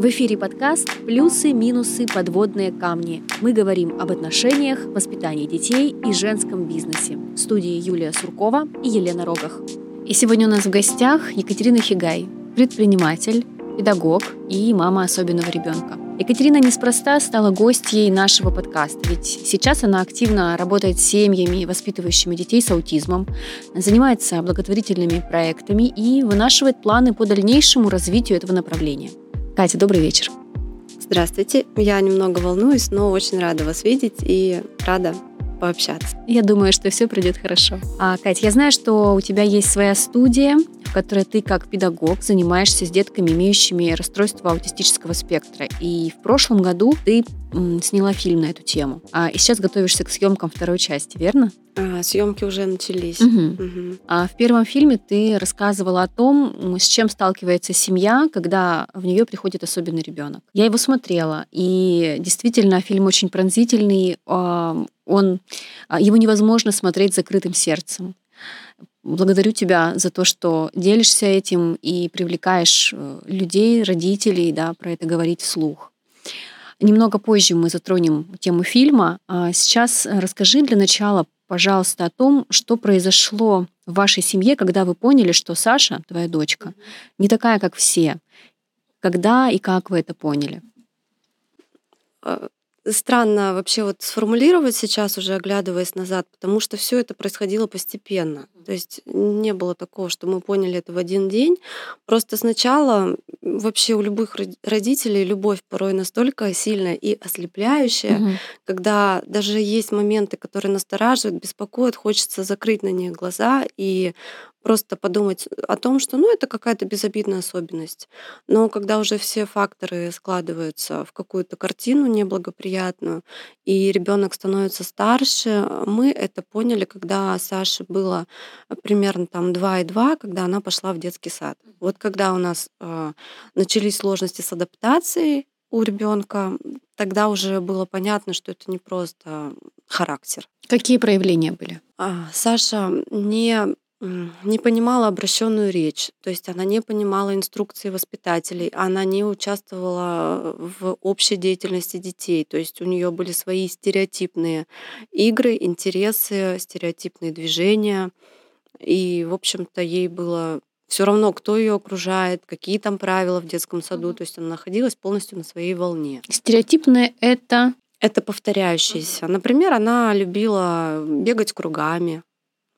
В эфире подкаст «Плюсы, минусы, подводные камни». Мы говорим об отношениях, воспитании детей и женском бизнесе. В студии Юлия Суркова и Елена Рогах. И сегодня у нас в гостях Екатерина Хигай, предприниматель, педагог и мама особенного ребенка. Екатерина неспроста стала гостьей нашего подкаста, ведь сейчас она активно работает с семьями, воспитывающими детей с аутизмом, занимается благотворительными проектами и вынашивает планы по дальнейшему развитию этого направления. Катя, добрый вечер. Здравствуйте. Я немного волнуюсь, но очень рада вас видеть и рада пообщаться. Я думаю, что все пройдет хорошо. А, Катя, я знаю, что у тебя есть своя студия, в которой ты как педагог занимаешься с детками, имеющими расстройство аутистического спектра. И в прошлом году ты сняла фильм на эту тему. А, и сейчас готовишься к съемкам второй части, верно? А, съемки уже начались. Угу. Угу. А в первом фильме ты рассказывала о том, с чем сталкивается семья, когда в нее приходит особенный ребенок. Я его смотрела, и действительно фильм очень пронзительный. Он, а, его невозможно смотреть закрытым сердцем. Благодарю тебя за то, что делишься этим и привлекаешь э, людей, родителей, да, про это говорить вслух. Немного позже мы затронем тему фильма. А сейчас расскажи для начала, пожалуйста, о том, что произошло в вашей семье, когда вы поняли, что Саша, твоя дочка, не такая, как все. Когда и как вы это поняли? А, странно вообще вот сформулировать сейчас, уже оглядываясь назад, потому что все это происходило постепенно. То есть не было такого, что мы поняли это в один день. Просто сначала вообще у любых родителей любовь порой настолько сильная и ослепляющая, угу. когда даже есть моменты, которые настораживают, беспокоят, хочется закрыть на них глаза и просто подумать о том, что ну, это какая-то безобидная особенность. Но когда уже все факторы складываются в какую-то картину неблагоприятную, и ребенок становится старше, мы это поняли, когда Саше было примерно там 2,2, когда она пошла в детский сад. Вот когда у нас э, начались сложности с адаптацией у ребенка, тогда уже было понятно, что это не просто характер. Какие проявления были? А, Саша не не понимала обращенную речь, то есть она не понимала инструкции воспитателей, она не участвовала в общей деятельности детей, то есть у нее были свои стереотипные игры, интересы, стереотипные движения, и, в общем-то, ей было все равно, кто ее окружает, какие там правила в детском саду, то есть она находилась полностью на своей волне. Стереотипные это это повторяющиеся. Например, она любила бегать кругами.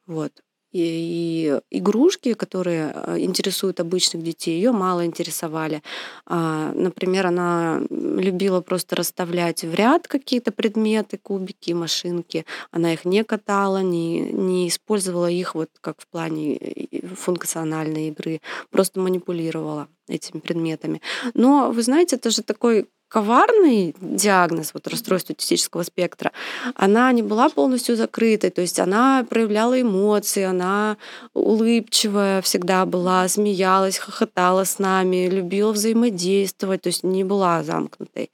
Вот и игрушки, которые э, интересуют обычных детей, ее мало интересовали. А, например, она любила просто расставлять в ряд какие-то предметы, кубики, машинки. Она их не катала, не, не использовала их вот как в плане э, функциональной игры, просто манипулировала этими предметами. Но, вы знаете, это же такой коварный диагноз, вот расстройство аутистического спектра, она не была полностью закрытой, то есть она проявляла эмоции, она улыбчивая всегда была, смеялась, хохотала с нами, любила взаимодействовать, то есть не была замкнутой.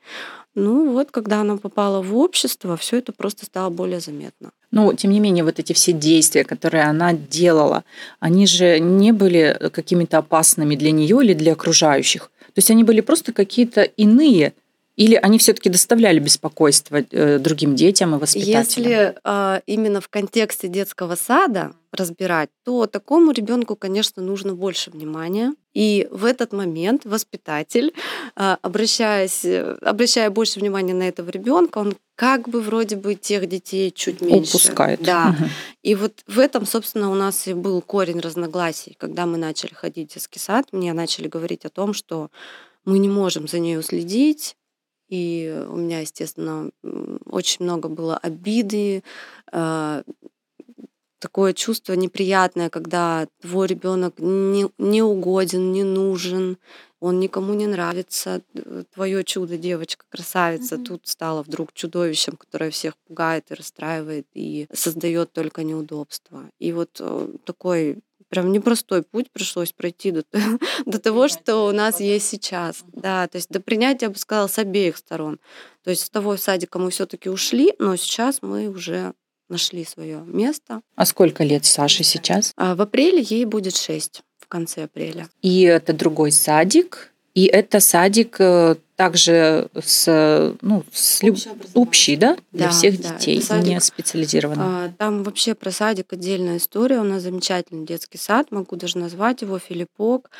Ну вот, когда она попала в общество, все это просто стало более заметно. Но, тем не менее, вот эти все действия, которые она делала, они же не были какими-то опасными для нее или для окружающих. То есть они были просто какие-то иные, или они все-таки доставляли беспокойство э, другим детям и воспитателям? Если э, именно в контексте детского сада разбирать, то такому ребенку, конечно, нужно больше внимания. И в этот момент воспитатель, э, обращаясь, обращая больше внимания на этого ребенка, он как бы вроде бы тех детей чуть меньше. Упускает. Да. Угу. И вот в этом, собственно, у нас и был корень разногласий. Когда мы начали ходить в детский сад, мне начали говорить о том, что мы не можем за ней уследить, и у меня, естественно, очень много было обиды, э, такое чувство неприятное, когда твой ребенок не, не угоден, не нужен, он никому не нравится, твое чудо, девочка, красавица, mm-hmm. тут стала вдруг чудовищем, которое всех пугает и расстраивает и создает только неудобства. И вот э, такой прям непростой путь пришлось пройти до, до того, что у нас есть сейчас. Да, то есть до принятия, я бы сказала, с обеих сторон. То есть с того садика мы все-таки ушли, но сейчас мы уже нашли свое место. А сколько лет Саше сейчас? А в апреле ей будет 6, в конце апреля. И это другой садик, И это садик э, также с, ну, с люб... общий, да, для Да, всех да, детей, не специализированный. А, Там вообще про садик отдельная история. У нас замечательный детский сад, могу даже назвать его Филиппок.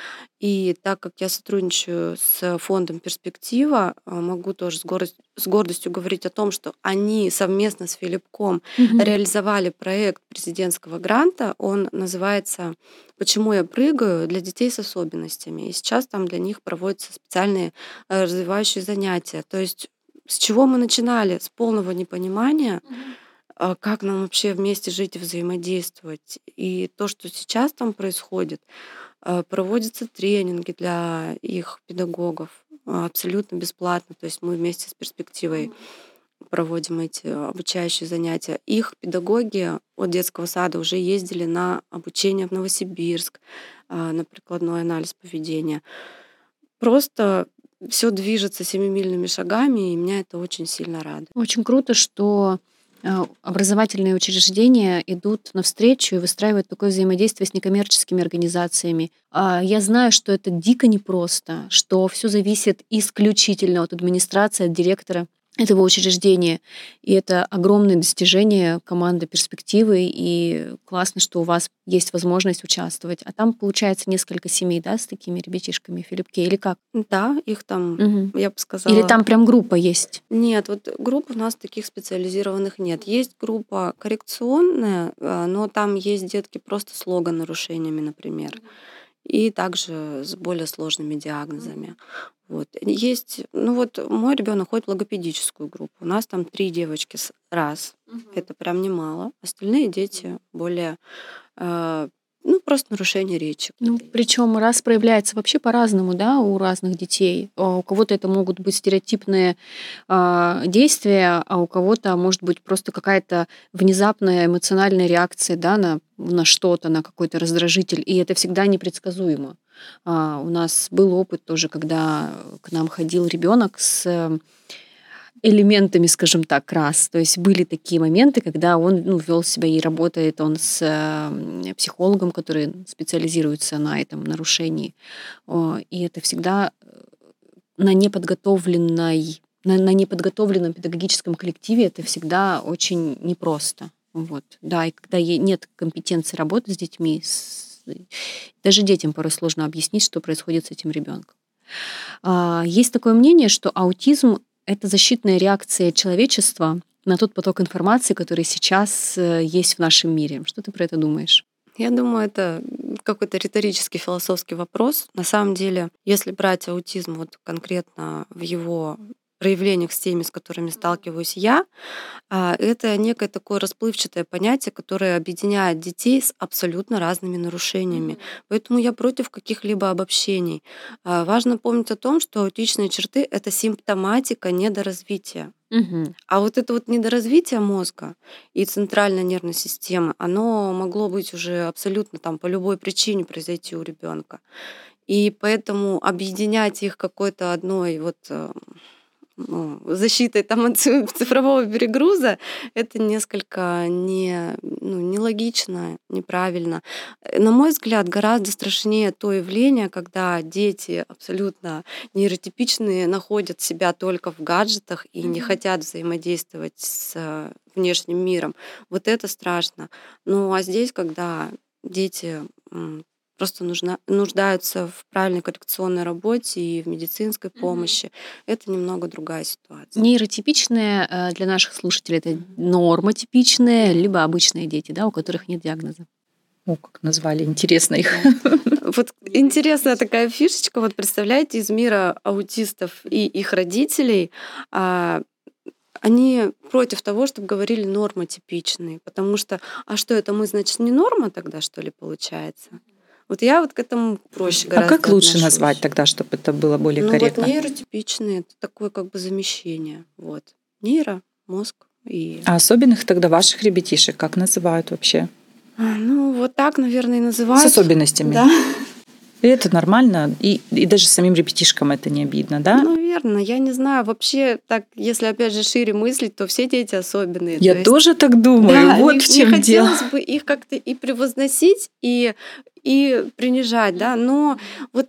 И так как я сотрудничаю с фондом «Перспектива», а, могу тоже с, горд- с гордостью говорить о том, что они совместно с Филиппком Мгм. реализовали проект президентского гранта. Он называется «Почему я прыгаю?» для детей с особенностями. И сейчас там для них проводятся специальные э, развивающие занятия. То есть с чего мы начинали? С полного непонимания, а, как нам вообще вместе жить и взаимодействовать. И то, что сейчас там происходит, а, проводятся тренинги для их педагогов а, абсолютно бесплатно. То есть мы вместе с перспективой проводим эти обучающие занятия. Их педагоги от детского сада уже ездили на обучение в Новосибирск, на прикладной анализ поведения. Просто все движется семимильными шагами, и меня это очень сильно радует. Очень круто, что э, образовательные учреждения идут навстречу и выстраивают такое взаимодействие с некоммерческими организациями. А Я знаю, что это дико непросто, что все зависит исключительно от администрации, от директора этого учреждения. И это огромное достижение команды перспективы, и классно, что у вас есть возможность участвовать. А там, получается, несколько семей, да, с такими ребятишками в Филиппке, или как? Да, их там, Мгм. я бы сказала... Или там прям группа есть? Нет, вот групп у нас таких специализированных нет. Есть группа коррекционная, а, но там есть детки просто с лого-нарушениями, например. И также с более сложными диагнозами. Вот. Есть, ну вот мой ребенок ходит в логопедическую группу. У нас там три девочки раз. Это прям немало. Остальные дети более, э, ну просто нарушение речи. Ну, причем раз проявляется вообще по-разному, да, у разных детей. А У кого-то это могут быть стереотипные а, действия, а у кого-то может быть просто какая-то внезапная эмоциональная реакция, да, на, на что-то, на какой-то раздражитель, и это всегда непредсказуемо. А, у нас был опыт тоже, когда к нам ходил ребенок с э, элементами, скажем так, раз. То есть были такие моменты, когда он ну, вел себя и работает он с э, психологом, который специализируется на этом нарушении. О, И это всегда э, на неподготовленной на, на неподготовленном педагогическом коллективе это всегда очень непросто. Вот. Да, и когда нет компетенции работы с детьми, с- даже детям порой сложно объяснить, что происходит с этим ребенком. А, Есть такое мнение, что аутизм — это защитная реакция человечества на тот поток информации, который сейчас э, есть в нашем мире. Что ты про это думаешь? Я думаю, это какой-то риторический философский вопрос. На самом деле, если брать аутизм вот конкретно в его проявлениях с теми, с которыми сталкиваюсь я, а, это некое такое расплывчатое понятие, которое объединяет детей с абсолютно разными нарушениями. Поэтому я против каких-либо обобщений. А, Важно помнить о том, что аутичные черты — это симптоматика недоразвития. Мгм. А вот это вот недоразвитие мозга и центральной нервной системы, оно могло быть уже абсолютно там по любой причине произойти у ребенка. И поэтому объединять их какой-то одной вот э, защитой там от ци- цифрового перегруза, это несколько не, ну, нелогично, неправильно. На мой взгляд, гораздо страшнее то явление, когда дети абсолютно нейротипичные находят себя только в гаджетах и не Мгм. хотят взаимодействовать с э, внешним миром. Вот это страшно. Ну а здесь, когда дети просто нужна, нуждаются в правильной коррекционной работе и в медицинской помощи, это немного другая ситуация. Нейротипичные э, для наших слушателей это нормотипичные, либо обычные дети, да, у которых нет диагноза. О, как назвали, интересно их. Вот интересная такая фишечка. Вот представляете, из мира аутистов и их родителей а, они против того, чтобы говорили нормотипичные, потому что, а что это мы, значит, не норма тогда, что ли, получается? Вот я вот к этому проще А гораздо как лучше отношусь. назвать тогда, чтобы это было более ну корректно? вот нейротипичные, это такое как бы замещение. Вот. Нейро, мозг и... А особенных тогда ваших ребятишек как называют вообще? А, Ну, вот так, наверное, и С называют. особенностями. Да, И это нормально, и, и даже самим ребятишкам это не обидно, да? ну, верно. Я не знаю, вообще, так, если опять же шире мыслить, то все дети особенные. Я То есть- тоже так думаю. Да, вот не, в не чем дело. хотелось бы их как-то и превозносить, и, и принижать, да, но вот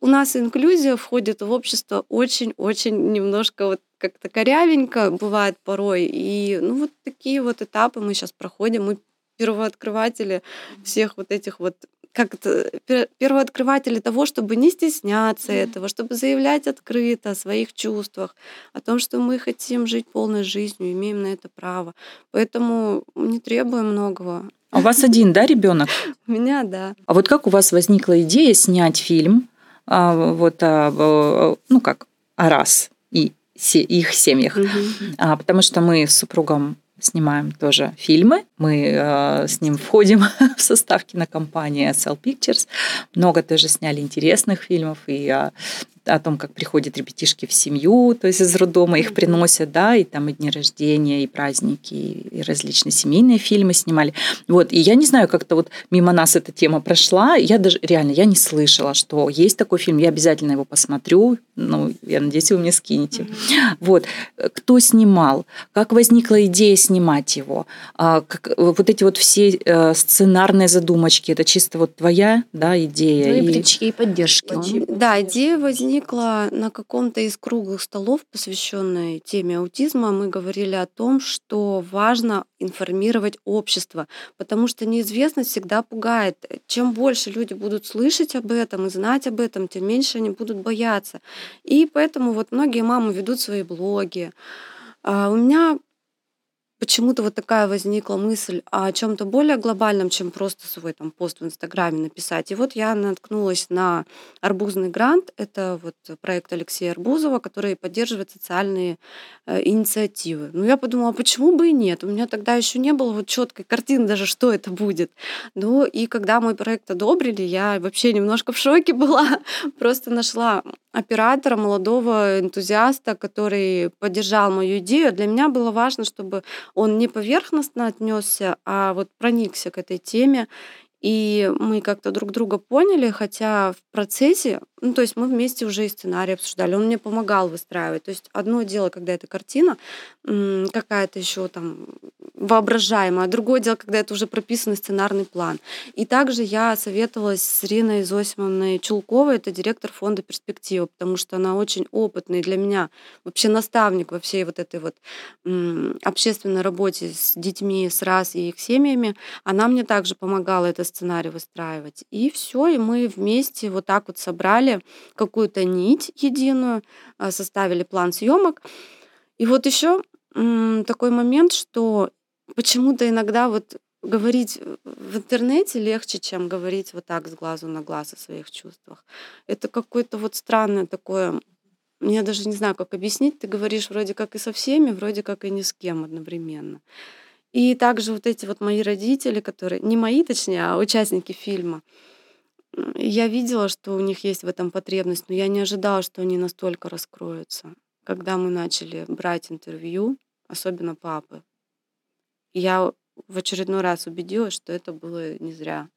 у нас инклюзия входит в общество очень-очень немножко вот как-то корявенько бывает порой. И ну вот такие вот этапы мы сейчас проходим. Мы первооткрыватели всех вот этих вот как это, первооткрыватели того, чтобы не стесняться этого, чтобы заявлять открыто о своих чувствах, о том, что мы хотим жить полной жизнью, имеем на это право. Поэтому не требуем многого. А у вас один, да, ребенок? У меня, да. А вот как у вас возникла идея снять фильм, а, вот, а, ну как, о раз и их семьях? Угу. А, потому что мы с супругом снимаем тоже фильмы. Мы э, с ним входим в состав кинокомпании SL Pictures. Много тоже сняли интересных фильмов и э, о том, как приходят ребятишки в семью, то есть из роддома их приносят, да, и там и дни рождения, и праздники, и различные семейные фильмы снимали. Вот, и я не знаю, как-то вот мимо нас эта тема прошла, я даже, реально, я не слышала, что есть такой фильм, я обязательно его посмотрю, ну, я надеюсь, вы мне скинете. Mm-hmm. Вот, кто снимал, как возникла идея снимать его, а, как, вот эти вот все э, сценарные задумочки, это чисто вот твоя, да, идея? Твои и... притчи и поддержки. Да, идея возникла возникла на каком-то из круглых столов, посвященной теме аутизма. Мы говорили о том, что важно информировать общество, потому что неизвестность всегда пугает. Чем больше люди будут слышать об этом и знать об этом, тем меньше они будут бояться. И поэтому вот многие мамы ведут свои блоги. А у меня почему-то вот такая возникла мысль о чем-то более глобальном, чем просто свой там пост в Инстаграме написать. И вот я наткнулась на арбузный грант. Это вот проект Алексея Арбузова, который поддерживает социальные э, инициативы. Ну, я подумала, а почему бы и нет? У меня тогда еще не было вот четкой картины даже, что это будет. Ну, и когда мой проект одобрили, я вообще немножко в шоке была. Просто нашла оператора, молодого энтузиаста, который поддержал мою идею. Для меня было важно, чтобы он не поверхностно отнесся, а вот проникся к этой теме. И мы как-то друг друга поняли, хотя в процессе, ну, то есть мы вместе уже и сценарий обсуждали, он мне помогал выстраивать. То есть одно дело, когда эта картина какая-то еще там воображаемая, а другое дело, когда это уже прописанный сценарный план. И также я советовалась с Риной Зосимовной Чулковой, это директор фонда «Перспектива», потому что она очень опытный для меня, вообще наставник во всей вот этой вот общественной работе с детьми, с раз и их семьями. Она мне также помогала это сценарий выстраивать. И все, и мы вместе вот так вот собрали какую-то нить единую, а, составили план съемок. И вот еще такой момент, что почему-то иногда вот говорить в интернете легче, чем говорить вот так с глазу на глаз о своих чувствах. Это какое-то вот странное такое, я даже не знаю, как объяснить. Ты говоришь вроде как и со всеми, вроде как и ни с кем одновременно. И также вот эти вот мои родители, которые, не мои точнее, а участники фильма, я видела, что у них есть в этом потребность, но я не ожидала, что они настолько раскроются. Когда мы начали брать интервью, особенно папы, я в очередной раз убедилась, что это было не зря.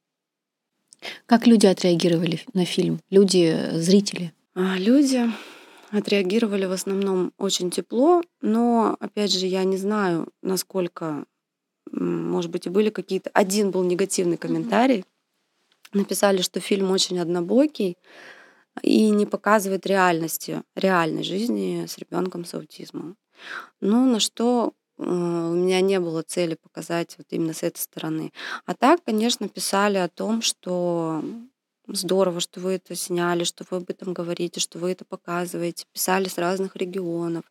Как люди отреагировали на фильм? Люди, зрители? А, люди отреагировали в основном очень тепло, но, опять же, я не знаю, насколько может быть, и были какие-то... Один был негативный комментарий. Написали, что фильм очень однобокий и не показывает реальности, реальной жизни с ребенком с аутизмом. Ну, на что э, у меня не было цели показать вот именно с этой стороны. А так, конечно, писали о том, что Здорово, что вы это сняли, что вы об этом говорите, что вы это показываете. Писали с разных регионов.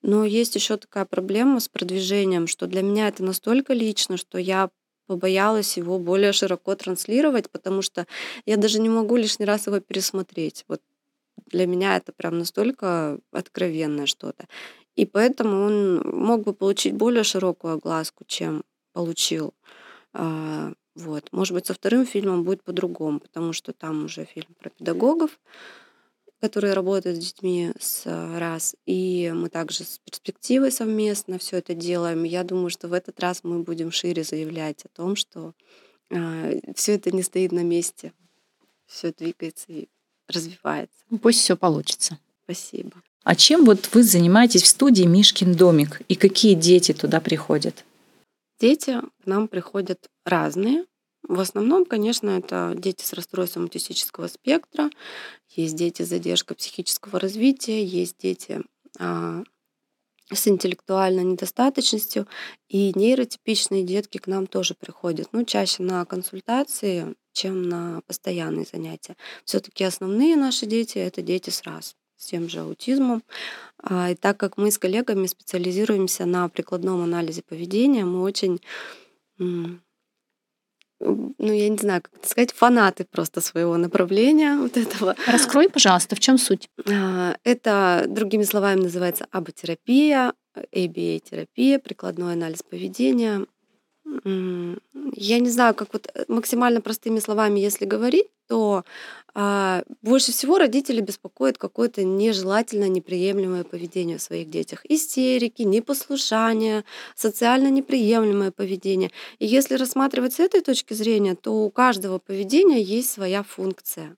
Но есть еще такая проблема с продвижением, что для меня это настолько лично, что я побоялась его более широко транслировать, потому что я даже не могу лишний раз его пересмотреть. Вот для меня это прям настолько откровенное что-то. И поэтому он мог бы получить более широкую огласку, чем получил. А, вот. Может быть, со вторым фильмом будет по-другому, потому что там уже фильм про педагогов, которые работают с детьми с раз. И мы также с перспективой совместно все это делаем. Я думаю, что в этот раз мы будем шире заявлять о том, что э, а, все это не стоит на месте, все двигается и развивается. Ну, пусть все получится. Спасибо. А чем вот вы занимаетесь в студии Мишкин домик и какие дети туда приходят? Дети к нам приходят разные. В основном, конечно, это дети с расстройством аутистического спектра, есть дети с задержкой психического развития, есть дети а, с интеллектуальной недостаточностью, и нейротипичные детки к нам тоже приходят, ну, чаще на консультации, чем на постоянные занятия. все таки основные наши дети — это дети с РАС, с тем же аутизмом. А, и так как мы с коллегами специализируемся на прикладном анализе поведения, мы очень ну, я не знаю, как это сказать, фанаты просто своего направления вот этого. Раскрой, пожалуйста, в чем суть? А, это, другими словами, называется аботерапия, ABA-терапия, прикладной анализ поведения. Я не знаю, как вот э, максимально простыми словами, если говорить, то а, больше всего родители беспокоят какое-то нежелательное, неприемлемое поведение в своих детях. Истерики, непослушание, социально неприемлемое поведение. И если рассматривать с этой точки зрения, то у каждого поведения есть своя функция.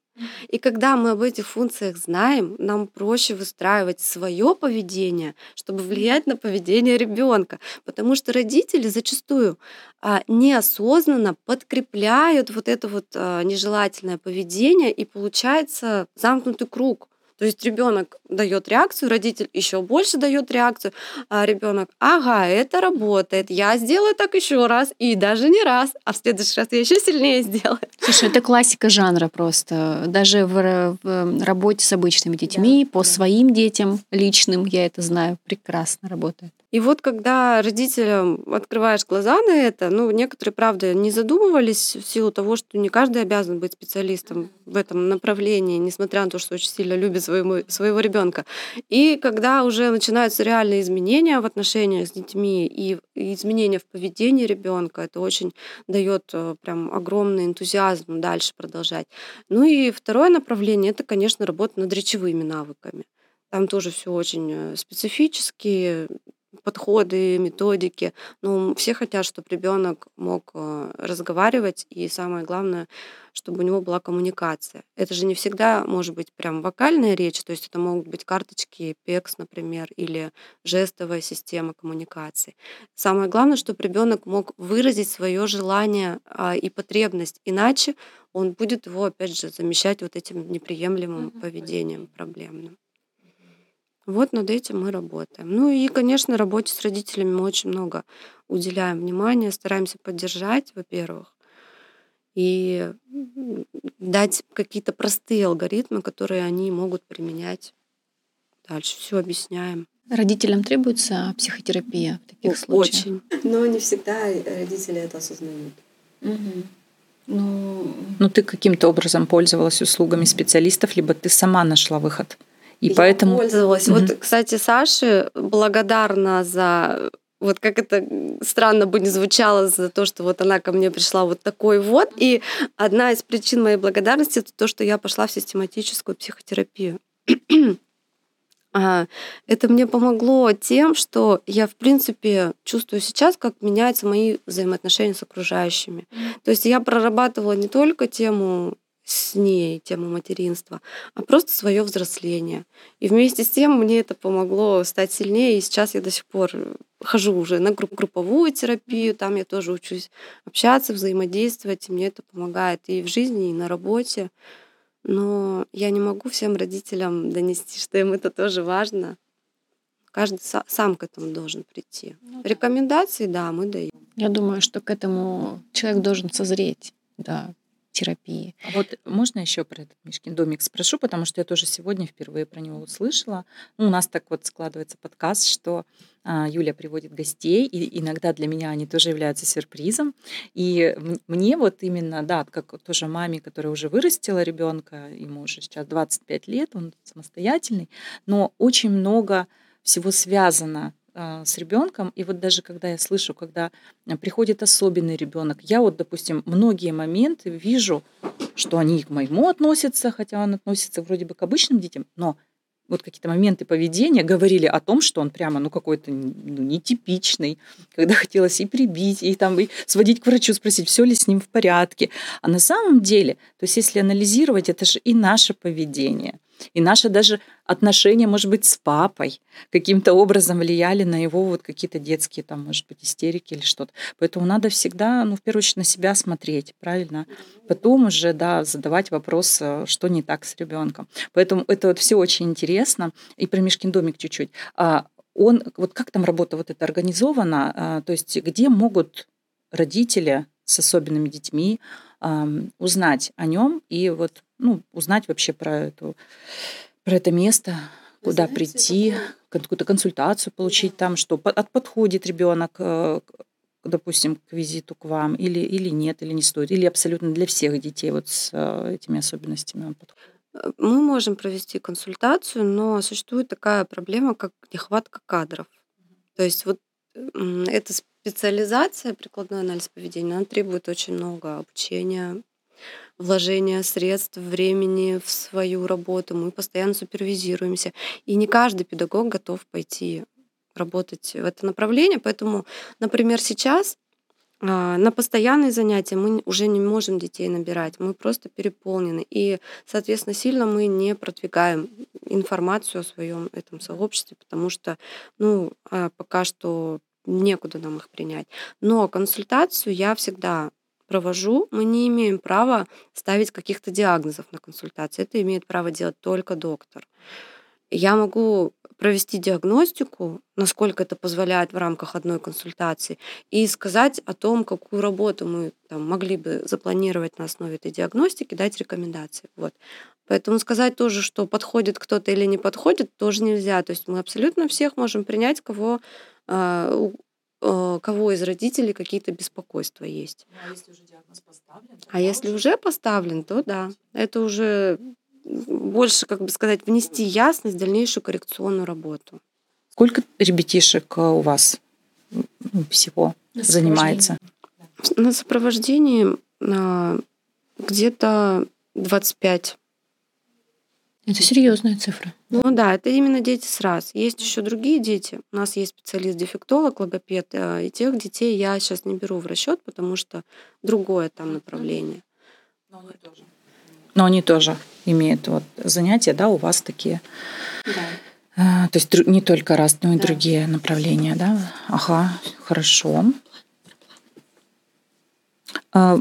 И когда мы об этих функциях знаем, нам проще выстраивать свое поведение, чтобы влиять на поведение ребенка. Потому что родители зачастую а, неосознанно подкрепляют вот это вот а, нежелательное поведение, и получается замкнутый круг. То есть ребенок дает реакцию, родитель еще больше дает реакцию, а ребенок, ага, это работает, я сделаю так еще раз, и даже не раз, а в следующий раз я еще сильнее сделаю. Слушай, это классика жанра просто. Даже в, в работе с обычными детьми, да, по да. своим детям личным, я это знаю, прекрасно работает. И вот когда родителям открываешь глаза на это, ну, некоторые, правда, не задумывались в силу того, что не каждый обязан быть специалистом в этом направлении, несмотря на то, что очень сильно любит своему, своего ребенка. И когда уже начинаются реальные изменения в отношениях с детьми и изменения в поведении ребенка, это очень дает э, прям огромный энтузиазм дальше продолжать. Ну и второе направление это, конечно, работа над речевыми навыками. Там тоже все очень э, специфически, подходы, методики. Но все хотят, чтобы ребенок мог э, разговаривать, и самое главное, чтобы у него была коммуникация. Это же не всегда может быть прям вокальная речь, то есть это могут быть карточки, пекс, например, или жестовая система коммуникации. Самое главное, чтобы ребенок мог выразить свое желание а, и потребность, иначе он будет его, опять же, замещать вот этим неприемлемым поведением проблемным. Вот над этим мы работаем. Ну и, конечно, работе с родителями мы очень много уделяем внимания, стараемся поддержать, во-первых, и дать какие-то простые алгоритмы, которые они могут применять дальше. Все объясняем. Родителям требуется психотерапия в таких случаях? Очень. Но не всегда родители это осознают. Угу. Ну, ну, ты каким-то образом пользовалась услугами специалистов, либо ты сама нашла выход? И я поэтому... пользовалась. Mm-hmm. Вот, кстати, Саше благодарна за вот как это странно бы не звучало за то, что вот она ко мне пришла вот такой вот. И одна из причин моей благодарности это то, что я пошла в систематическую психотерапию. это мне помогло тем, что я, в принципе, чувствую сейчас, как меняются мои взаимоотношения с окружающими. То есть я прорабатывала не только тему с ней тему материнства, а просто свое взросление. И вместе с тем мне это помогло стать сильнее, и сейчас я до сих пор хожу уже на групповую терапию, там я тоже учусь общаться, взаимодействовать, и мне это помогает и в жизни, и на работе. Но я не могу всем родителям донести, что им это тоже важно. Каждый сам к этому должен прийти. Ну, да. Рекомендации, да, мы даем. Я думаю, что к этому человек должен созреть, да, терапии. А вот можно еще про этот Мишкин домик спрошу, потому что я тоже сегодня впервые про него услышала. Ну, у нас так вот складывается подкаст, что а, Юля приводит гостей, и иногда для меня они тоже являются сюрпризом. И мне вот именно, да, как тоже маме, которая уже вырастила ребенка, ему уже сейчас 25 лет, он самостоятельный, но очень много всего связано с ребенком. И вот даже когда я слышу, когда а, приходит особенный ребенок, я вот, допустим, многие моменты вижу, что они к моему относятся, хотя он относится вроде бы к обычным детям, но вот какие-то моменты поведения говорили о том, что он прямо, ну, какой-то ну, нетипичный, когда хотелось и прибить, и там и сводить к врачу, спросить, все ли с ним в порядке. А на самом деле, то есть если анализировать, это же и наше поведение – И наши даже отношения, может быть, с папой каким-то образом влияли на его вот какие-то детские, там, может быть, истерики или что-то. Поэтому надо всегда, ну, в первую очередь, на себя смотреть, правильно? Потом уже, да, задавать вопрос, э, что не так с ребенком. Поэтому это вот все очень интересно. И про Мишкин домик чуть-чуть. А он, вот как там работа вот это организована, а, то есть где могут родители с особенными детьми узнать о нем и вот ну, узнать вообще про, эту, про это место, Вы куда знаете, прийти, какую-то консультацию получить да. там, что от подходит ребенок, э, допустим, к визиту к вам, или, или нет, или не стоит, или абсолютно для всех детей вот с э, этими особенностями он подходит. Э, мы можем провести консультацию, но существует такая проблема, как нехватка кадров. То есть вот эта специализация, прикладной анализ поведения, она требует очень много обучения, вложения средств, времени в свою работу. Мы постоянно супервизируемся. И не каждый педагог готов пойти работать в это направление. Поэтому, например, сейчас а, на постоянные занятия мы уже не можем детей набирать, мы просто переполнены. И, соответственно, сильно мы не продвигаем информацию о своем этом сообществе, потому что ну, а, пока что некуда нам их принять. Но консультацию я всегда провожу, мы не имеем права ставить каких-то диагнозов на консультации. Это имеет право делать только доктор. Я могу провести диагностику, насколько это позволяет в рамках одной консультации, и сказать о том, какую работу мы там, могли бы запланировать на основе этой диагностики, дать рекомендации. Вот. Поэтому сказать тоже, что подходит кто-то или не подходит, тоже нельзя. То есть мы абсолютно всех можем принять, кого, а, кого из родителей какие-то беспокойства есть. Ну, а если уже диагноз поставлен? А если уже поставлен, то да. Это уже больше, как бы сказать, внести ясность в дальнейшую коррекционную работу. Сколько ребятишек у вас всего на занимается? На сопровождении а, где-то 25 это серьезная цифра. Ну да, это именно дети с раз. Есть еще другие дети. У нас есть специалист-дефектолог, логопед, э, и тех детей я сейчас не беру в расчет, потому что другое там направление. Но они тоже, Но они тоже имеют вот занятия, да, у вас такие. Да. А, то есть не только раз, но и да. другие направления, да? Ага, хорошо. А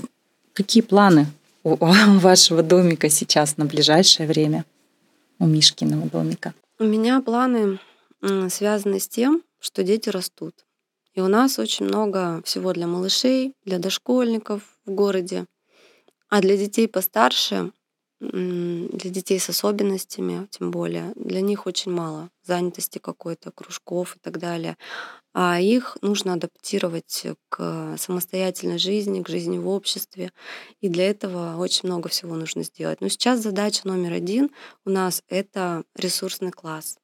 какие планы у вашего домика сейчас на ближайшее время? У Мишкиного домика? У меня планы связаны с тем, что дети растут. И у нас очень много всего для малышей, для дошкольников в городе. А для детей постарше, для детей с особенностями, тем более, для них очень мало занятости какой-то, кружков и так далее а их нужно адаптировать к самостоятельной жизни, к жизни в обществе. И для этого очень много всего нужно сделать. Но сейчас задача номер один у нас — это ресурсный класс.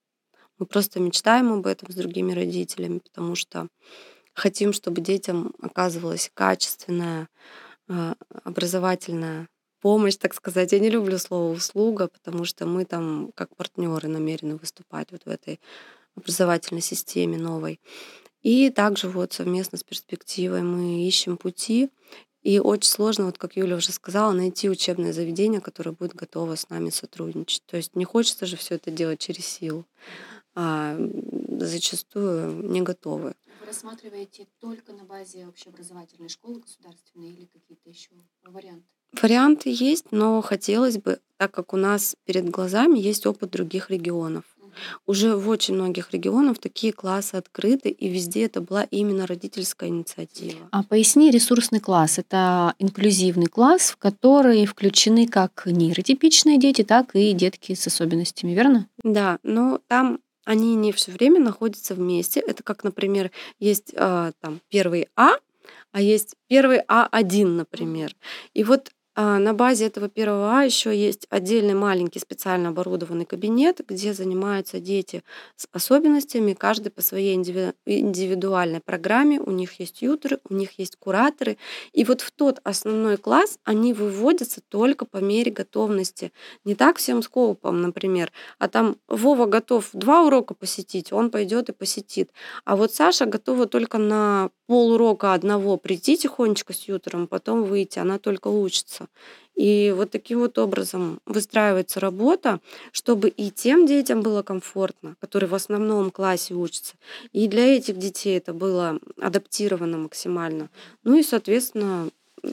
Мы просто мечтаем об этом с другими родителями, потому что хотим, чтобы детям оказывалась качественная образовательная помощь, так сказать. Я не люблю слово услуга, потому что мы там как партнеры намерены выступать вот в этой образовательной системе новой. И также вот совместно с перспективой мы ищем пути. И очень сложно, вот как Юля уже сказала, найти учебное заведение, которое будет готово с нами сотрудничать. То есть не хочется же все это делать через силу, а зачастую не готовы. Вы рассматриваете только на базе общеобразовательной школы государственной или какие-то еще варианты? Варианты есть, но хотелось бы, так как у нас перед глазами есть опыт других регионов. Уже в очень многих регионах такие классы открыты, и везде это была именно родительская инициатива. А поясни, ресурсный класс — это инклюзивный класс, в который включены как нейротипичные дети, так и детки с особенностями, верно? Да, но там они не все время находятся вместе. Это как, например, есть э, там первый А, а есть первый А1, например. И вот на базе этого первого А еще есть отдельный маленький специально оборудованный кабинет, где занимаются дети с особенностями, каждый по своей индивидуальной программе. У них есть ютеры, у них есть кураторы. И вот в тот основной класс они выводятся только по мере готовности. Не так всем скопом, например, а там Вова готов два урока посетить, он пойдет и посетит. А вот Саша готова только на полурока одного прийти тихонечко с ютером, потом выйти, она только учится. И вот таким вот образом выстраивается работа, чтобы и тем детям было комфортно, которые в основном классе учатся, и для этих детей это было адаптировано максимально. Ну и, соответственно,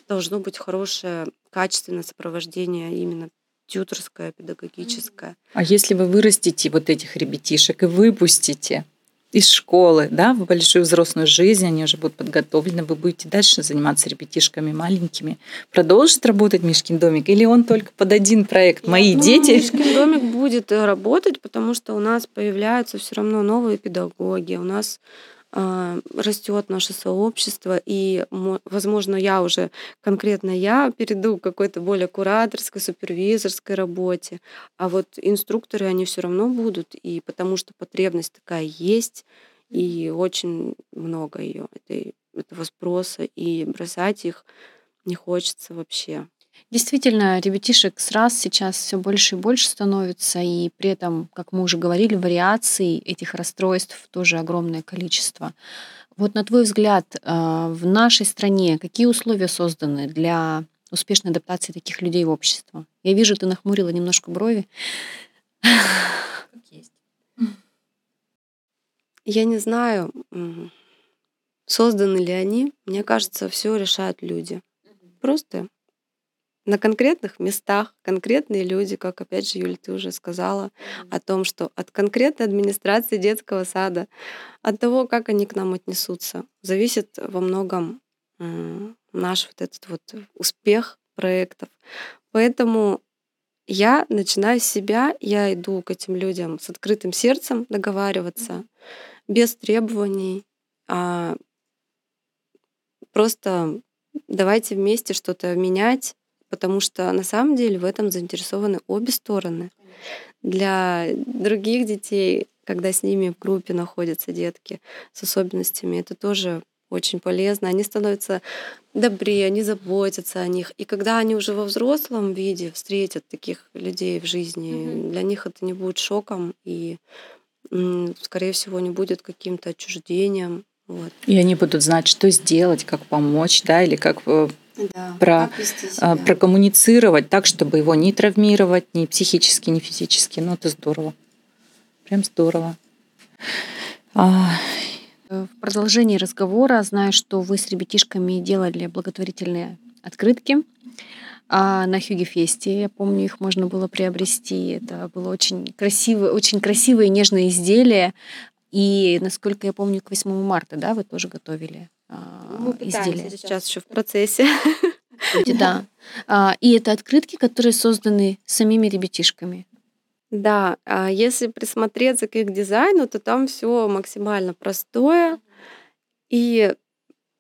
должно быть хорошее, качественное сопровождение именно тьюторское, педагогическое. А если вы вырастите вот этих ребятишек и выпустите из школы, да, в большую взрослую жизнь, они уже будут подготовлены, вы будете дальше заниматься ребятишками маленькими. Продолжит работать Мишкин домик или он только под один проект? Мои ну, дети. Мишкин домик будет э, работать, потому что у нас появляются все равно новые педагоги, у нас растет наше сообщество, и, возможно, я уже, конкретно я, перейду к какой-то более кураторской, супервизорской работе, а вот инструкторы, они все равно будут, и потому что потребность такая есть, и очень много ее, этого спроса, и бросать их не хочется вообще. Действительно, ребятишек с раз сейчас все больше и больше становится, и при этом, как мы уже говорили, вариаций этих расстройств тоже огромное количество. Вот на твой взгляд, а, в нашей стране какие условия созданы для успешной адаптации таких людей в общество? Я вижу, ты нахмурила немножко брови. Я не знаю, созданы ли они. Мне кажется, все решают люди. Просто на конкретных местах конкретные люди, как опять же, Юля, ты уже сказала о том, что от конкретной администрации детского сада, от того, как они к нам отнесутся, зависит во многом наш вот этот вот успех проектов. Поэтому я начинаю с себя, я иду к этим людям с открытым сердцем договариваться, без требований, а просто давайте вместе что-то менять, потому что на самом деле в этом заинтересованы обе стороны. Для других детей, когда с ними в группе находятся детки с особенностями, это тоже очень полезно. Они становятся добрее, они заботятся о них. И когда они уже во взрослом виде встретят таких людей в жизни, mm-hmm. для них это не будет шоком и, скорее всего, не будет каким-то отчуждением. Вот. И они будут знать, что сделать, как помочь, да, или как э, да, про, а, прокоммуницировать так, чтобы его не травмировать ни психически, ни физически. Ну, это здорово. Прям здорово. А... В продолжении разговора знаю, что вы с ребятишками делали благотворительные открытки а на Хюге Фесте. Я помню, их можно было приобрести. Это было очень красивое, очень красивое и нежное изделие. И, насколько я помню, к 8 марта, да, вы тоже готовили а, Мы изделия. сейчас еще в процессе. Да. А, и это открытки, которые созданы самими ребятишками. Да, а если присмотреться к их дизайну, то там все максимально простое. И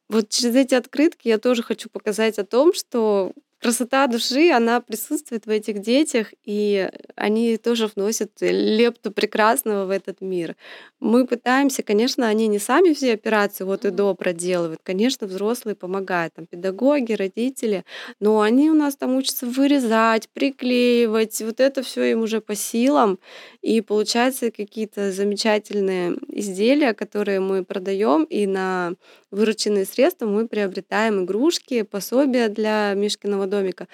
вот через эти открытки я тоже хочу показать о том, что красота души, она присутствует в этих детях, и они тоже вносят лепту прекрасного в этот мир. Мы пытаемся, конечно, они не сами все операции вот и до проделывают, конечно, взрослые помогают, там, педагоги, родители, но они у нас там учатся вырезать, приклеивать, вот это все им уже по силам, и получаются какие-то замечательные изделия, которые мы продаем, и на вырученные средства мы приобретаем игрушки, пособия для Мишкиного домика.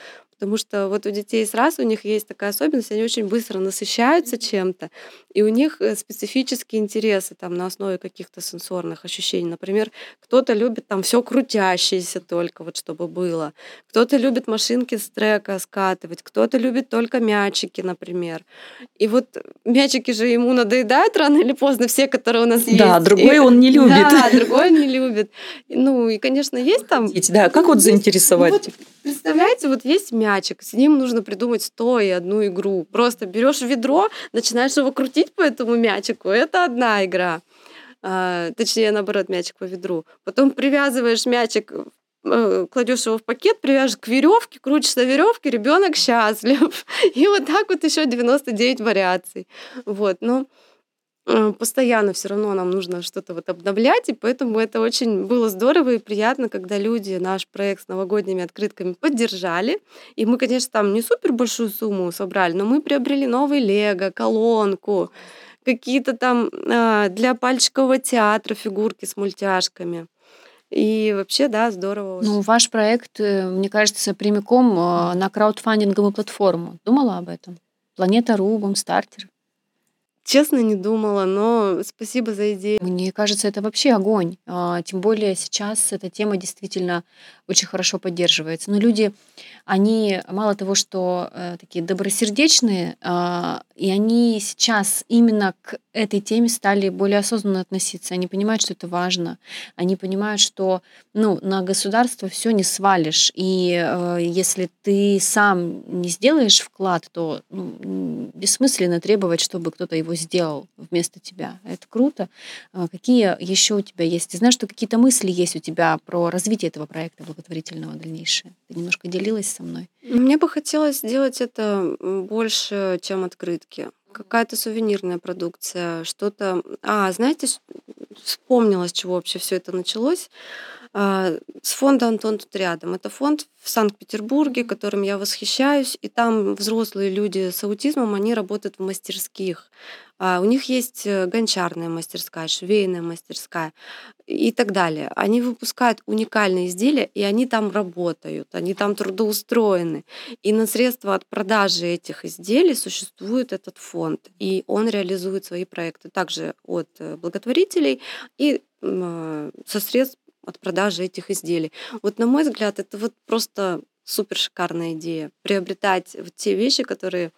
Потому что вот у детей сразу у них есть такая особенность, они очень быстро насыщаются чем-то, и у них э, специфические интересы там на основе каких-то сенсорных ощущений. Например, кто-то любит там все крутящееся только, вот чтобы было. Кто-то любит машинки с трека скатывать, кто-то любит только мячики, например. И вот мячики же ему надоедают рано или поздно, все, которые у нас есть. Да, другой и, он не любит. Да, другой он не любит. Ну и, конечно, есть там... Да, как вот заинтересовать? Вот, представляете, вот есть мячик, мячик. С ним нужно придумать сто и одну игру. Просто берешь ведро, начинаешь его крутить по этому мячику. Это одна игра. А, точнее, наоборот, мячик по ведру. Потом привязываешь мячик э, кладешь его в пакет, привяжешь к веревке, крутишь на веревке, ребенок счастлив. И вот так вот еще 99 вариаций. Вот, ну, Э, постоянно все равно нам нужно что-то вот обновлять, и поэтому это очень было здорово и приятно, когда люди наш проект с новогодними открытками поддержали. И мы, конечно, там не супер большую сумму собрали, но мы приобрели новый лего, колонку, какие-то там а, для пальчикового театра фигурки с мультяшками. И вообще, да, здорово. Ну, ваш проект, э, мне кажется, прямиком э, на краудфандинговую платформу. Думала об этом? Планета Рубом, стартер. Честно, не думала, но спасибо за идею. Мне кажется, это вообще огонь. А, тем более сейчас эта тема действительно очень хорошо поддерживается. Но люди, они мало того, что э, такие добросердечные, а, и они сейчас именно к этой теме стали более осознанно относиться. Они понимают, что это важно. Они понимают, что ну, на государство все не свалишь. И э, если ты сам не сделаешь вклад, то ну, бессмысленно требовать, чтобы кто-то его сделал вместо тебя. Это круто. А какие еще у тебя есть? Ты знаешь, что какие-то мысли есть у тебя про развитие этого проекта благотворительного дальнейшее? Ты немножко делилась со мной. Мне бы хотелось сделать это больше, чем открытки. Какая-то сувенирная продукция, что-то... А, знаете, вспомнила, с чего вообще все это началось. А, с фонда «Антон тут рядом». Это фонд в Санкт-Петербурге, которым я восхищаюсь. И там взрослые люди с аутизмом, они работают в мастерских. А, у них есть э, гончарная мастерская, швейная мастерская и так далее. Они выпускают уникальные изделия, и они там работают, они там трудоустроены. И на средства от продажи этих изделий существует этот фонд, и он реализует свои проекты также от э, благотворителей и э, со средств от продажи этих изделий. Вот на мой взгляд, это вот просто супер шикарная идея. Приобретать вот те вещи, которые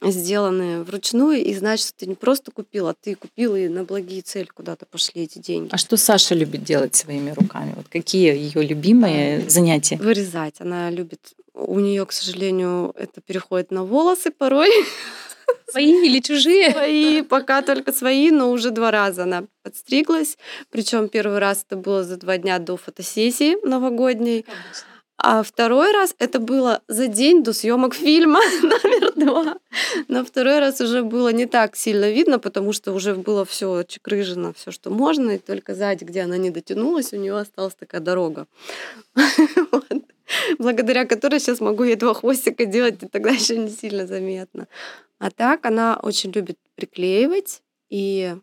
сделаны вручную, и знать, что ты не просто купил, а ты купил и на благие цели куда-то пошли эти деньги. А что Саша любит делать своими руками? Вот какие ее любимые занятия? Вырезать. Она любит. У нее, к сожалению, это переходит на волосы порой. Свои или чужие? Свои, пока только свои, но уже два раза она подстриглась. Причем первый раз это было за два дня до фотосессии новогодней. А второй раз это было за день до съемок фильма номер два. Но второй раз уже было не так сильно видно, потому что уже было все чекрыжено, все, что можно, и только сзади, где она не дотянулась, у нее осталась такая дорога. Вот. Благодаря которой сейчас могу ей два хвостика делать, и тогда еще не сильно заметно. А так она очень любит приклеивать и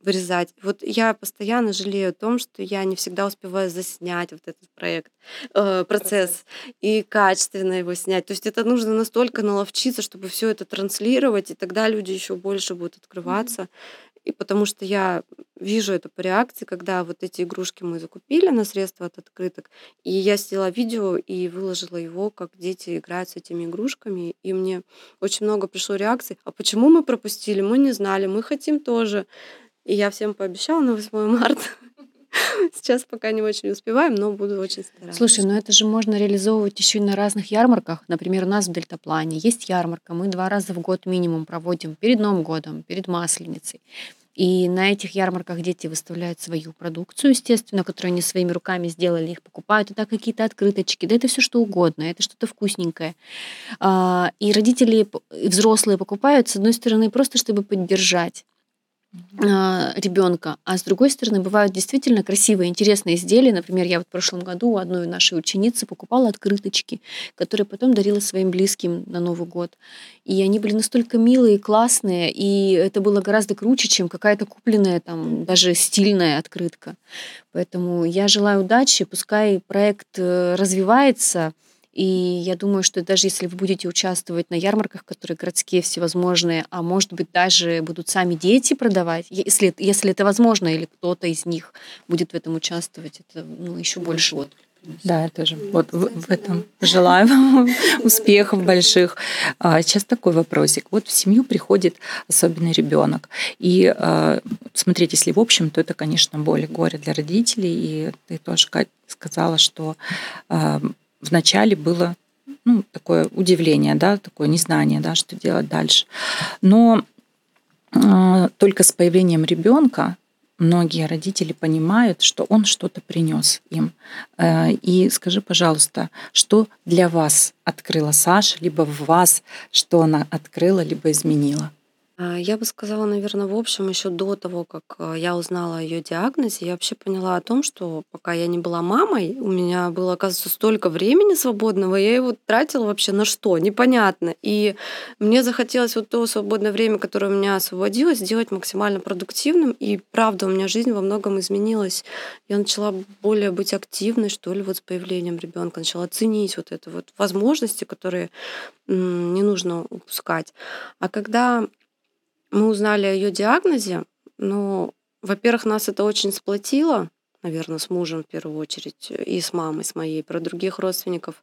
вырезать. Вот я постоянно жалею о том, что я не всегда успеваю заснять вот этот проект, э, процесс, и качественно его снять. То есть это нужно настолько наловчиться, чтобы все это транслировать, и тогда люди еще больше будут открываться. Mm-hmm. И потому что я вижу это по реакции, когда вот эти игрушки мы закупили на средства от открыток, и я сделала видео и выложила его, как дети играют с этими игрушками, и мне очень много пришло реакций. А почему мы пропустили? Мы не знали, мы хотим тоже. И я всем пообещала на 8 марта. Сейчас пока не очень успеваем, но буду очень стараться. Слушай, ну это же можно реализовывать еще и на разных ярмарках. Например, у нас в Дельтаплане есть ярмарка. Мы два раза в год минимум проводим перед Новым годом, перед Масленицей. И на этих ярмарках дети выставляют свою продукцию, естественно, которую они своими руками сделали, их покупают. Это какие-то открыточки, да это все что угодно, это что-то вкусненькое. А, и родители и взрослые покупают, с одной стороны, просто чтобы поддержать ребенка. А с другой стороны, бывают действительно красивые, интересные изделия. Например, я вот в прошлом году у одной нашей ученицы покупала открыточки, которые потом дарила своим близким на Новый год. И они были настолько милые, классные, и это было гораздо круче, чем какая-то купленная там даже стильная открытка. Поэтому я желаю удачи, пускай проект э, развивается, и я думаю, что даже если вы будете участвовать на ярмарках, которые городские всевозможные, а может быть даже будут сами дети продавать, если, если это возможно, или кто-то из них будет в этом участвовать, это ну, еще больше вот да, я тоже вот в, в этом желаю вам успехов больших. А, сейчас такой вопросик. Вот в семью приходит особенный ребенок. И а, смотрите, если в общем, то это, конечно, боль горе для родителей. И ты тоже, сказала, что а, вначале было ну, такое удивление, да, такое незнание, да, что делать дальше. Но э, только с появлением ребенка многие родители понимают, что он что-то принес им. Э, и скажи, пожалуйста, что для вас открыла Саша, либо в вас, что она открыла, либо изменила? А, я бы сказала, наверное, в общем, еще до того, как а, я узнала о ее диагнозе, я вообще поняла о том, что пока я не была мамой, у меня было, оказывается, столько времени свободного, я его тратила вообще на что? Непонятно. И мне захотелось вот то свободное время, которое у меня освободилось, сделать максимально продуктивным. И правда, у меня жизнь во многом изменилась. Я начала более быть активной, что ли, вот с появлением ребенка, начала ценить вот это вот возможности, которые не нужно упускать. А когда мы узнали о ее диагнозе, но, во-первых, нас это очень сплотило, наверное, с мужем в первую очередь, и с мамой, с моей, про других родственников.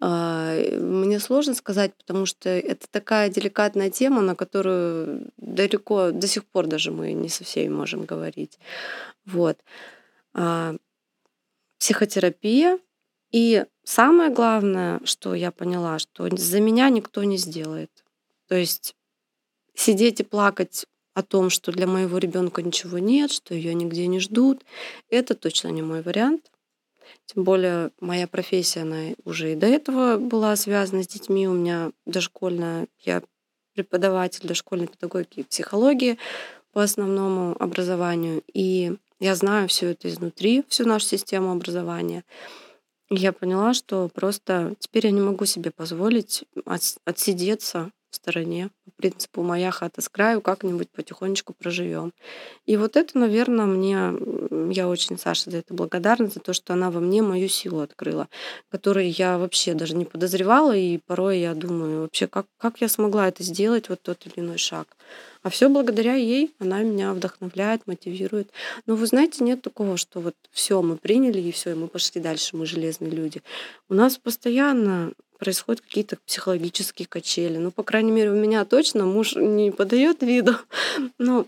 А, мне сложно сказать, потому что это такая деликатная тема, на которую далеко, до сих пор даже мы не со всеми можем говорить. Вот. А, психотерапия. И самое главное, что я поняла, что за меня никто не сделает. То есть сидеть и плакать о том, что для моего ребенка ничего нет, что ее нигде не ждут, это точно не мой вариант. Тем более моя профессия, она уже и до этого была связана с детьми. У меня дошкольная, я преподаватель дошкольной педагогики и психологии по основному образованию. И я знаю все это изнутри, всю нашу систему образования. И я поняла, что просто теперь я не могу себе позволить отсидеться стороне. По принципу «моя хата с краю, как-нибудь потихонечку проживем». И вот это, наверное, мне... Я очень Саше за это благодарна, за то, что она во мне мою силу открыла, которую я вообще даже не подозревала, и порой я думаю, вообще, как, как я смогла это сделать, вот тот или иной шаг. А все благодаря ей, она меня вдохновляет, мотивирует. Но вы знаете, нет такого, что вот все мы приняли и все, и мы пошли дальше, мы железные люди. У нас постоянно происходят какие-то психологические качели. Ну, по крайней мере, у меня точно муж не подает виду. Но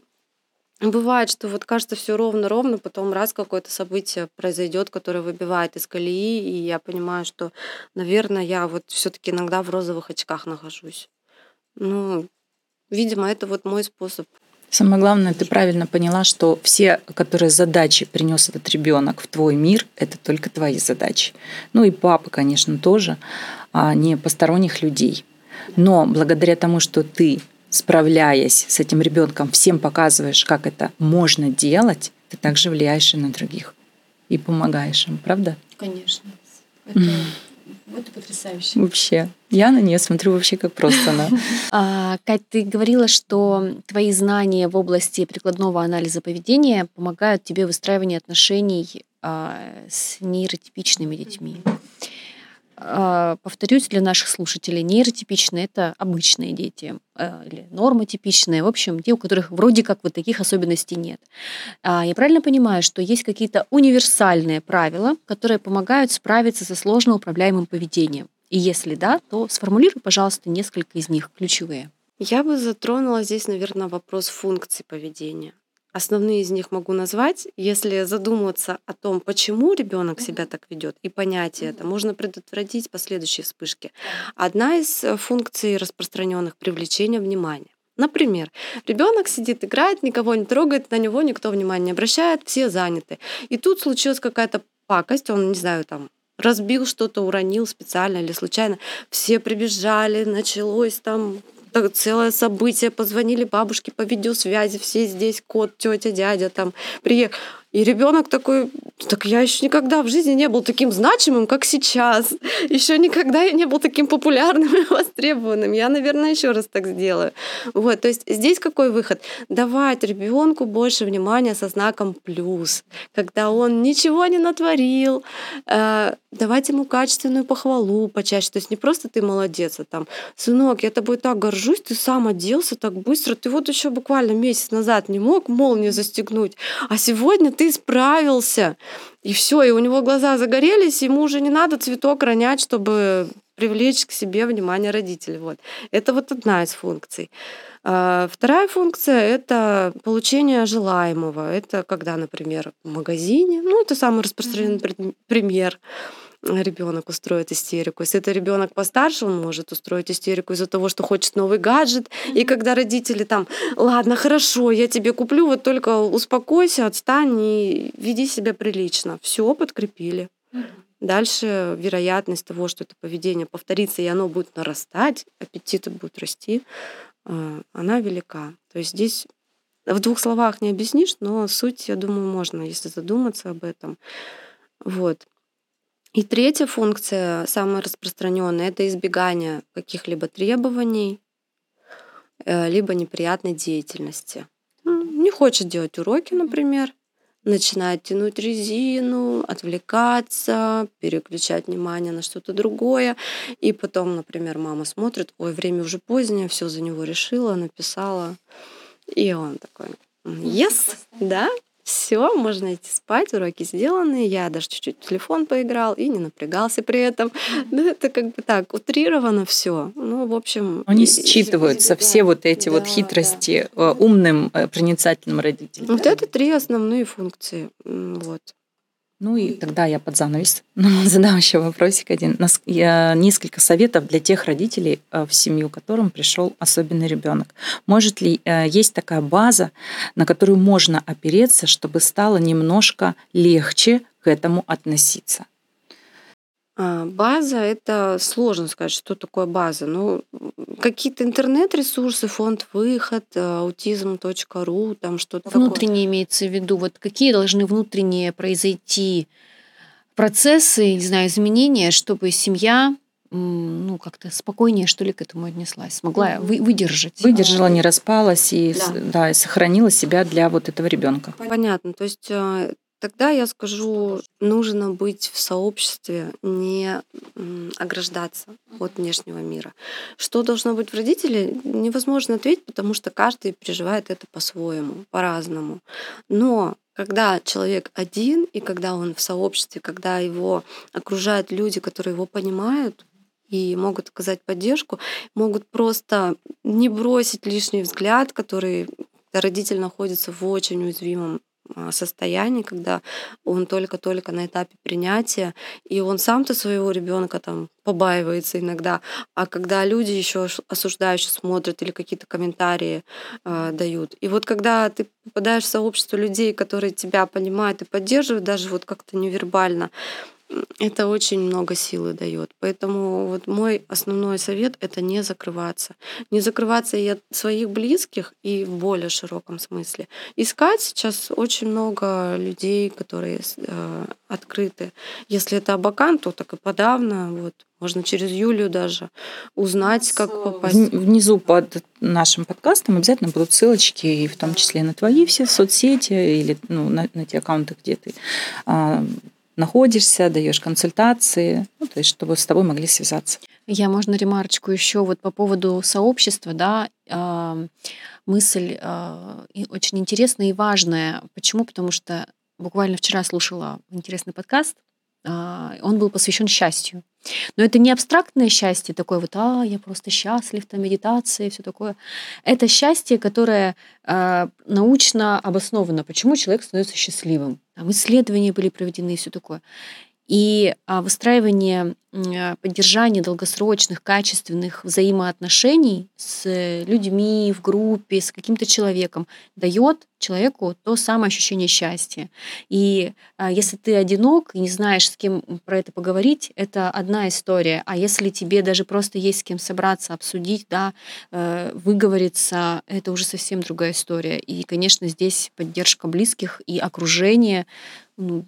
Бывает, что вот кажется все ровно-ровно, потом раз какое-то событие произойдет, которое выбивает из колеи, и я понимаю, что, наверное, я вот все-таки иногда в розовых очках нахожусь. Ну, видимо, это вот мой способ Самое главное, ты правильно поняла, что все, которые задачи принес этот ребенок в твой мир, это только твои задачи. Ну и папа, конечно, тоже, а не посторонних людей. Но благодаря тому, что ты, справляясь с этим ребенком, всем показываешь, как это можно делать, ты также влияешь и на других и помогаешь им, правда? Конечно. Это это потрясающе. Вообще. Я на нее смотрю вообще как просто на. А, Кать, ты говорила, что твои знания в области прикладного анализа поведения помогают тебе в выстраивании отношений а, с нейротипичными детьми. А, повторюсь для наших слушателей, нейротипичные – это обычные дети а, или нормотипичные, в общем, те, у которых вроде как вот таких особенностей нет. А, я правильно понимаю, что есть какие-то универсальные правила, которые помогают справиться со сложно управляемым поведением? И если да, то сформулируй, пожалуйста, несколько из них, ключевые. Я бы затронула здесь, наверное, вопрос функций поведения. Основные из них могу назвать. Если задумываться о том, почему ребенок себя так ведет, и понять это, можно предотвратить последующие вспышки. Одна из э, функций распространенных привлечения внимания. Например, ребенок сидит, играет, никого не трогает, на него никто внимания не обращает, все заняты. И тут случилась какая-то пакость, он, не знаю, там разбил что-то, уронил специально или случайно. Все прибежали, началось там целое событие, позвонили бабушке по видеосвязи, все здесь, кот, тетя, дядя там приехал. И ребенок такой, так я еще никогда в жизни не был таким значимым, как сейчас. Еще никогда я не был таким популярным и востребованным. Я, наверное, еще раз так сделаю. Вот, то есть здесь какой выход? Давать ребенку больше внимания со знаком плюс, когда он ничего не натворил, э, давать ему качественную похвалу почаще. То есть не просто ты молодец, а там, сынок, я тобой так горжусь, ты сам оделся так быстро, ты вот еще буквально месяц назад не мог молнию застегнуть, а сегодня ты справился. И все, и у него глаза загорелись, ему уже не надо цветок ронять, чтобы привлечь к себе внимание родителей. Вот. Это вот одна из функций. А, вторая функция — это получение желаемого. Это когда, например, в магазине, ну, это самый распространенный mm-hmm. пример, ребенок устроит истерику. Если это ребенок постарше, он может устроить истерику из-за того, что хочет новый гаджет. И когда родители там, ладно, хорошо, я тебе куплю, вот только успокойся, отстань и веди себя прилично. Все подкрепили. Дальше вероятность того, что это поведение повторится, и оно будет нарастать, аппетиты будут расти, а, она велика. То есть здесь в двух словах не объяснишь, но суть, я думаю, можно, если задуматься об этом. Вот. И третья функция, самая распространенная, это избегание каких-либо требований, э, либо неприятной деятельности. Не хочет делать уроки, например, начинает тянуть резину, отвлекаться, переключать внимание на что-то другое. И потом, например, мама смотрит, ой, время уже позднее, все за него решила, написала. И он такой, yes, да, все, можно идти спать, уроки сделаны, я даже чуть-чуть в телефон поиграл и не напрягался при этом. Ну, это как бы так, утрировано все. Ну, в общем... Они считываются, да, все вот эти да, вот хитрости да. Э, умным, э, проницательным родителям. Вот это три основные функции. Вот. Ну и тогда я под занавес задам еще вопросик один. Несколько советов для тех родителей, э, в семью которым пришел особенный ребенок. Может ли э, есть такая база, на которую можно опереться, чтобы стало немножко легче к этому относиться? А, база это сложно сказать, что такое база. Ну, какие-то интернет-ресурсы, фонд выход, э, аутизм.ру, там что-то Внутреннее такое. имеется в виду. Вот какие должны внутренние произойти процессы, не знаю, изменения, чтобы семья ну, как-то спокойнее, что ли, к этому отнеслась, смогла вы, выдержать. Выдержала, не распалась и, да. Да, и сохранила себя для вот этого ребенка. Понятно. То есть э, Тогда я скажу, нужно быть в сообществе, не ограждаться от внешнего мира. Что должно быть в родителе, невозможно ответить, потому что каждый переживает это по-своему, по-разному. Но когда человек один, и когда он в сообществе, когда его окружают люди, которые его понимают, и могут оказать поддержку, могут просто не бросить лишний взгляд, который родитель находится в очень уязвимом состоянии, когда он только-только на этапе принятия, и он сам-то своего ребенка там побаивается иногда, а когда люди еще осуждающие смотрят или какие-то комментарии э, дают. И вот когда ты попадаешь в сообщество людей, которые тебя понимают и поддерживают, даже вот как-то невербально, это очень много силы дает. Поэтому вот мой основной совет это не закрываться. Не закрываться и от своих близких, и в более широком смысле. Искать сейчас очень много людей, которые э, открыты. Если это Абакан, то так и подавно. Вот. Можно через Юлию даже узнать, как попасть. Внизу под нашим подкастом обязательно будут ссылочки, и в том числе на твои все соцсети или ну, на, на те аккаунты, где ты а, находишься, даешь консультации, ну, то есть чтобы с тобой могли связаться. Я, можно ремарочку еще вот по поводу сообщества, да, э, мысль э, очень интересная и важная. Почему? Потому что буквально вчера слушала интересный подкаст, э, он был посвящен счастью. Но это не абстрактное счастье, такое вот, а, я просто счастлив, там медитация и все такое. Это счастье, которое научно обосновано, почему человек становится счастливым. Там исследования были проведены и все такое. И а, выстраивание, поддержание долгосрочных, качественных взаимоотношений с людьми в группе, с каким-то человеком дает человеку то самое ощущение счастья. И а, если ты одинок и не знаешь, с кем про это поговорить, это одна история. А если тебе даже просто есть с кем собраться, обсудить, да, э, выговориться, это уже совсем другая история. И, конечно, здесь поддержка близких и окружение ну,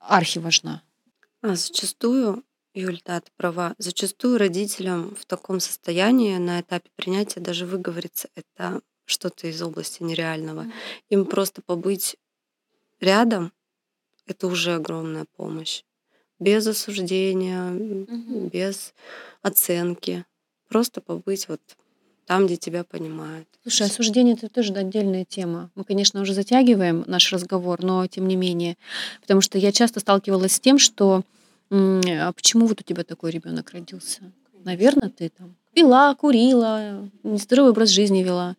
архиважна. А зачастую, Юль, да, ты права, зачастую родителям в таком состоянии на этапе принятия даже выговориться это что-то из области нереального. Им просто побыть рядом — это уже огромная помощь. Без осуждения, без оценки. Просто побыть вот там, где тебя понимают. Слушай, осуждение это тоже отдельная тема. Мы, конечно, уже затягиваем наш разговор, но тем не менее. Потому что я часто сталкивалась с тем, что а почему вот у тебя такой ребенок родился? Наверное, ты там пила, курила, нездоровый образ жизни вела.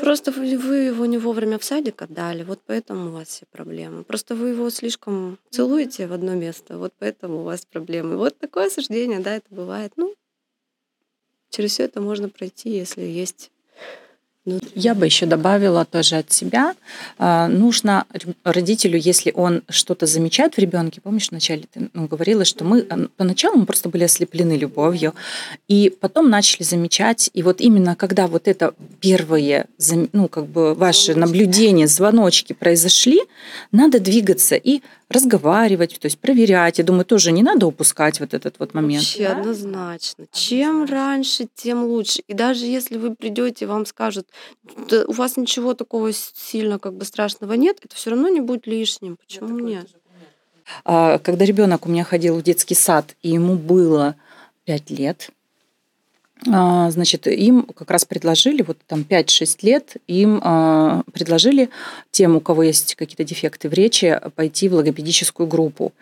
Просто вы, вы его не вовремя в садик отдали, вот поэтому у вас все проблемы. Просто вы его слишком целуете в одно место, вот поэтому у вас проблемы. Вот такое осуждение, да, это бывает. Ну, через все это можно пройти, если есть Я бы еще добавила тоже от себя. А, нужно родителю, если он что-то замечает в ребенке, помнишь, вначале ты ну, говорила, что мы поначалу мы просто были ослеплены любовью, и потом начали замечать, и вот именно когда вот это первые, ну, как бы ваши наблюдения, звоночки произошли, надо двигаться и разговаривать, то есть проверять. Я думаю, тоже не надо упускать вот этот вот момент. Вообще да? однозначно. Чем раньше, тем лучше. И даже если вы придете, вам скажут, да, у вас ничего такого сильно как бы страшного нет, это все равно не будет лишним. Почему нет? А, когда ребенок у меня ходил в детский сад, и ему было 5 лет, значит, им как раз предложили, вот там 5-6 лет, им а, предложили тем, у кого есть какие-то дефекты в речи, пойти в логопедическую группу.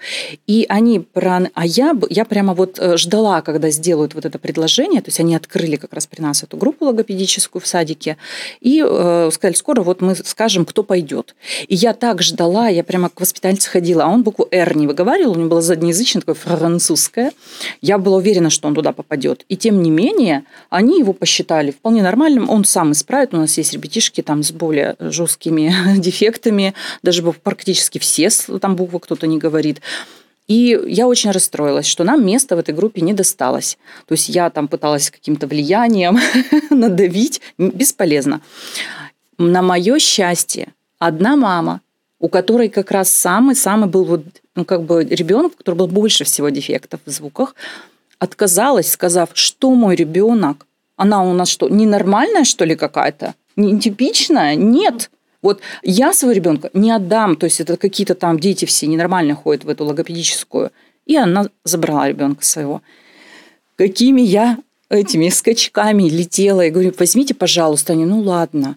И они, про... а я, я прямо вот э, ждала, когда сделают вот это предложение, то есть они открыли как раз при нас эту группу логопедическую в садике, и э, сказали, скоро вот мы скажем, кто пойдет. И я так ждала, я прямо к воспитательнице ходила, а он букву «Р» не выговаривал, у него было заднеязычное, такое французское. Я была уверена, что он туда попадет. И тем не менее, менее, они его посчитали вполне нормальным, он сам исправит. У нас есть ребятишки там с более жесткими дефектами, даже практически все там буквы кто-то не говорит. И я очень расстроилась, что нам место в этой группе не досталось. То есть я там пыталась каким-то влиянием надавить, бесполезно. На мое счастье, одна мама, у которой как раз самый-самый был вот, ну, как бы ребенок, у которого было больше всего дефектов в звуках, отказалась, сказав, что мой ребенок, она у нас что, ненормальная, что ли, какая-то? Нетипичная? Нет. Вот я своего ребенка не отдам, то есть это какие-то там дети все ненормально ходят в эту логопедическую. И она забрала ребенка своего. Какими я этими скачками летела и говорю, возьмите, пожалуйста. Они, ну ладно.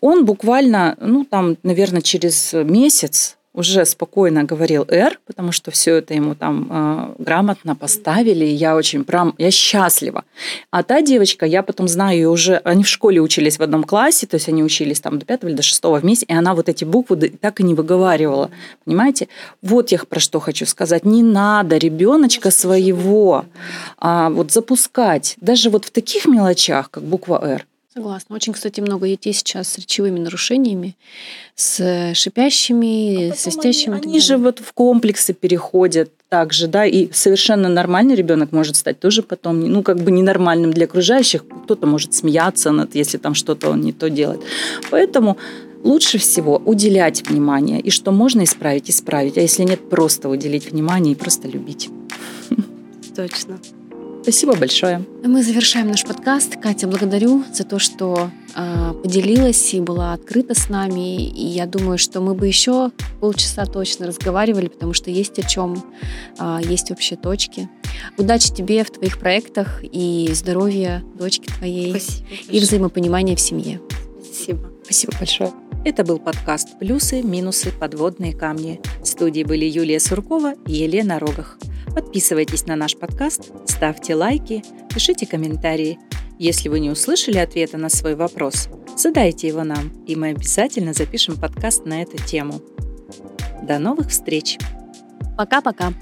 Он буквально, ну там, наверное, через месяц уже спокойно говорил «Р», потому что все это ему там э, грамотно поставили, и я очень прям, я счастлива. А та девочка, я потом знаю ее уже, они в школе учились в одном классе, то есть они учились там до пятого или до шестого вместе, и она вот эти буквы так и не выговаривала, понимаете? Вот я про что хочу сказать. Не надо ребеночка своего а, вот запускать, даже вот в таких мелочах, как буква «Р», Согласна. Очень, кстати, много детей сейчас с речевыми нарушениями, с шипящими, а свистящими. Они, они же вот в комплексы переходят также, да, и совершенно нормальный ребенок может стать тоже потом, ну, как бы ненормальным для окружающих. Кто-то может смеяться над, если там что-то он не то делает. Поэтому лучше всего уделять внимание, и что можно исправить, исправить, а если нет, просто уделить внимание и просто любить. Точно. Спасибо большое. Мы завершаем наш подкаст. Катя, благодарю за то, что э, поделилась и была открыта с нами. И я думаю, что мы бы еще полчаса точно разговаривали, потому что есть о чем, э, есть общие точки. Удачи тебе в твоих проектах и здоровья дочки твоей Спасибо и взаимопонимания в семье. Спасибо. Спасибо большое. Это был подкаст «Плюсы, минусы, подводные камни». В студии были Юлия Суркова и Елена Рогах. Подписывайтесь на наш подкаст, ставьте лайки, пишите комментарии. Если вы не услышали ответа на свой вопрос, задайте его нам, и мы обязательно запишем подкаст на эту тему. До новых встреч! Пока-пока!